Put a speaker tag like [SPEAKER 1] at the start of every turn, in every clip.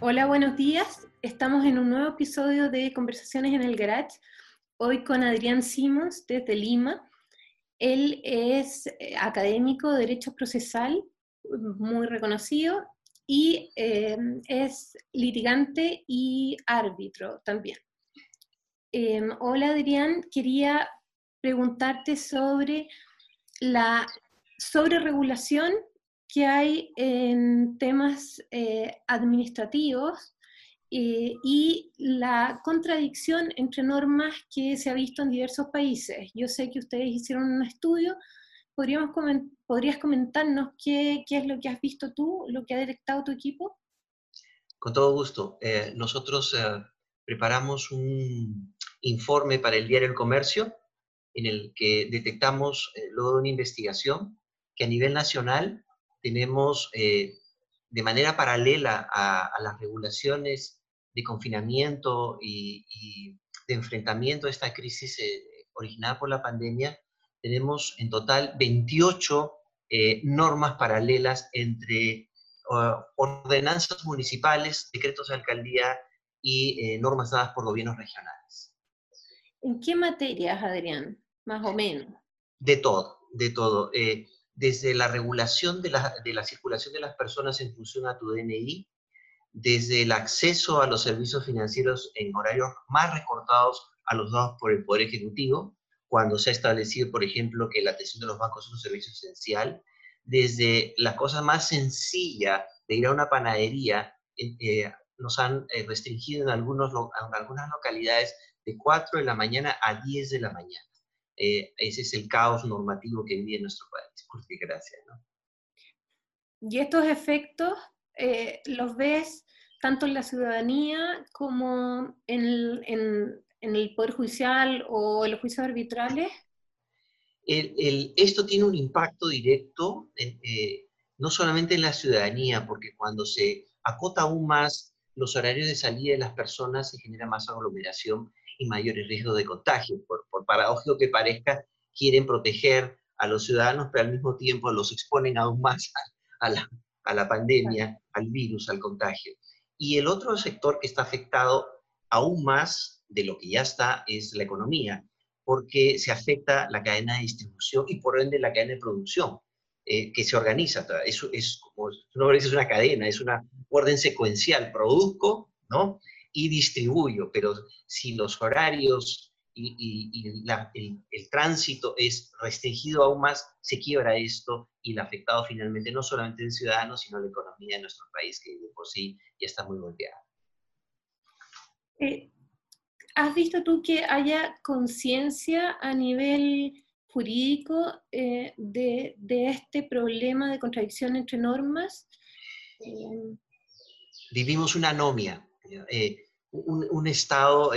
[SPEAKER 1] Hola, buenos días. Estamos en un nuevo episodio de Conversaciones en el Garage, hoy con Adrián Simons desde Lima. Él es eh, académico de Derecho Procesal, muy reconocido, y eh, es litigante y árbitro también. Em, hola Adrián, quería preguntarte sobre la sobreregulación que hay en temas eh, administrativos eh, y la contradicción entre normas que se ha visto en diversos países. Yo sé que ustedes hicieron un estudio, ¿Podríamos ¿podrías comentarnos qué, qué, es lo que has visto tú, lo que ha detectado tu equipo?
[SPEAKER 2] Con todo gusto. Eh, nosotros preparamos un informe para el diario El Comercio en el que detectamos, luego de una investigación, que a nivel nacional tenemos eh, de manera paralela a, las regulaciones de confinamiento y, de enfrentamiento a esta crisis eh, originada por la pandemia, tenemos en total 28 eh, normas paralelas entre ordenanzas municipales, decretos de alcaldía y normas dadas por gobiernos regionales.
[SPEAKER 1] ¿En qué materias, Adrián? Más o menos.
[SPEAKER 2] De todo, de todo desde la regulación de la, circulación de las personas en función a tu DNI, desde el acceso a los servicios financieros en horarios más recortados a los dados por el Poder Ejecutivo, cuando se ha establecido, por ejemplo, que la atención de los bancos es un servicio esencial, desde la cosa más sencilla de ir a una panadería, eh, nos han eh, restringido en, algunos, en algunas localidades de 4 de la mañana a 10 de la mañana. Eh, ese es el caos normativo que vive en nuestro país, por desgracia. ¿no?
[SPEAKER 1] Y estos efectos eh, los ves tanto en la ciudadanía como en el, en, el Poder Judicial o en los juicios arbitrales.
[SPEAKER 2] El, esto tiene un impacto directo, eh, no solamente en la ciudadanía, porque cuando se acota aún más los horarios de salida de las personas se genera más aglomeración y mayores riesgos de contagio. Por, paradójico que parezca, quieren proteger a los ciudadanos, pero al mismo tiempo los exponen aún más a, la, a la pandemia, al virus, al contagio. Y el otro sector que está afectado aún más de lo que ya está es la economía, porque se afecta la cadena de distribución y por ende la cadena de producción, eh, que se organiza. Eso es como, no es una cadena, es una orden secuencial. Produzco, ¿no? y distribuyo, pero si los horarios y, el, tránsito es restringido aún más, se quiebra esto y el afectado finalmente no solamente el ciudadano, sino la economía de nuestro país, que de por sí ya está muy golpeada.
[SPEAKER 1] Eh, ¿Has visto tú que haya conciencia a nivel jurídico eh, de, este problema de contradicción entre normas?
[SPEAKER 2] Vivimos una anomia. Eh, un, estado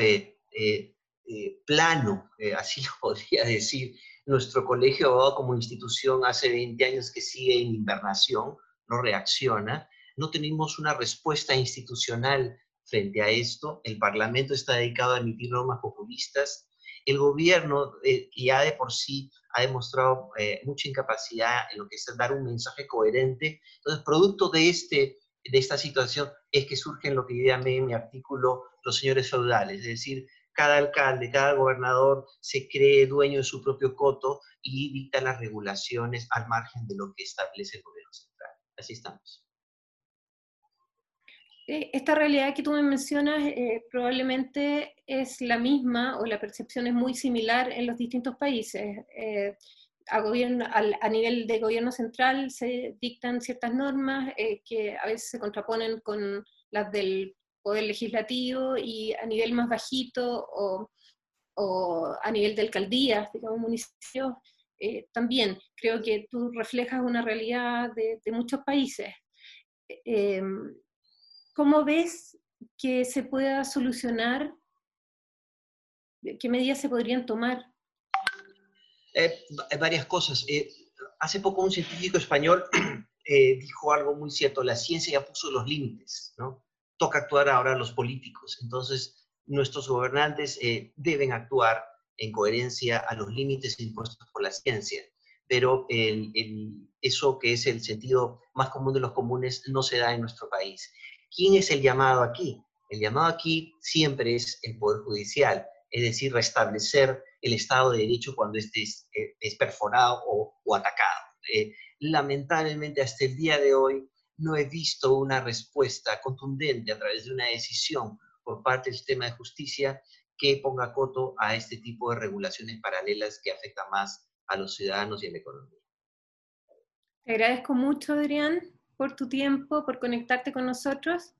[SPEAKER 2] eh, eh, eh, plano, así lo podría decir. Nuestro colegio abogado como institución hace 20 años que sigue en invernación, no reacciona. No tenemos una respuesta institucional frente a esto. El Parlamento está dedicado a emitir normas populistas. El gobierno, que ya de por sí ha demostrado mucha incapacidad en lo que es dar un mensaje coherente. Entonces, producto de este de esta situación es que surgen lo que yo llamé en mi artículo los señores feudales, es decir, cada alcalde, cada gobernador se cree dueño de su propio coto y dicta las regulaciones al margen de lo que establece el gobierno central. Así estamos.
[SPEAKER 1] Eh, esta realidad que tú me mencionas eh, probablemente es la misma o la percepción es muy similar en los distintos países. Eh, a, gobierno, a, nivel de gobierno central se dictan ciertas normas eh, que a veces se contraponen con las del poder legislativo y a nivel más bajito o, a nivel de alcaldías, digamos, municipios, eh, también creo que tú reflejas una realidad de, muchos países. Eh, ¿Cómo ves que se pueda solucionar? ¿Qué medidas se podrían tomar
[SPEAKER 2] eh, varias cosas. Eh, hace poco un científico español eh, dijo algo muy cierto, la ciencia ya puso los límites, ¿no? Toca actuar ahora los políticos. Entonces, nuestros gobernantes deben actuar en coherencia a los límites impuestos por la ciencia. Pero eso que es el sentido más común de los comunes no se da en nuestro país. ¿Quién es el llamado aquí? El llamado aquí siempre es el Poder Judicial, es decir, restablecer el Estado de Derecho cuando éste es, eh, perforado o, atacado. Eh, lamentablemente, hasta el día de hoy, no he visto una respuesta contundente a través de una decisión por parte del sistema de justicia que ponga coto a este tipo de regulaciones paralelas que afectan más a los ciudadanos y a la economía.
[SPEAKER 1] Te agradezco mucho, Adrián, por tu tiempo, por conectarte con nosotros.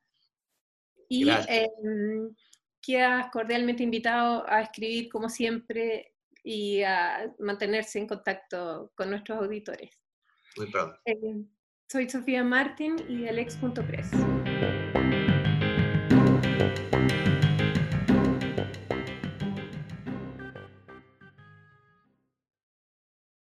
[SPEAKER 1] Y eh, quedas cordialmente invitado a escribir como siempre y a mantenerse en contacto con nuestros auditores.
[SPEAKER 2] Muy pronto.
[SPEAKER 1] Eh, soy Sofía Martín y Alex.press.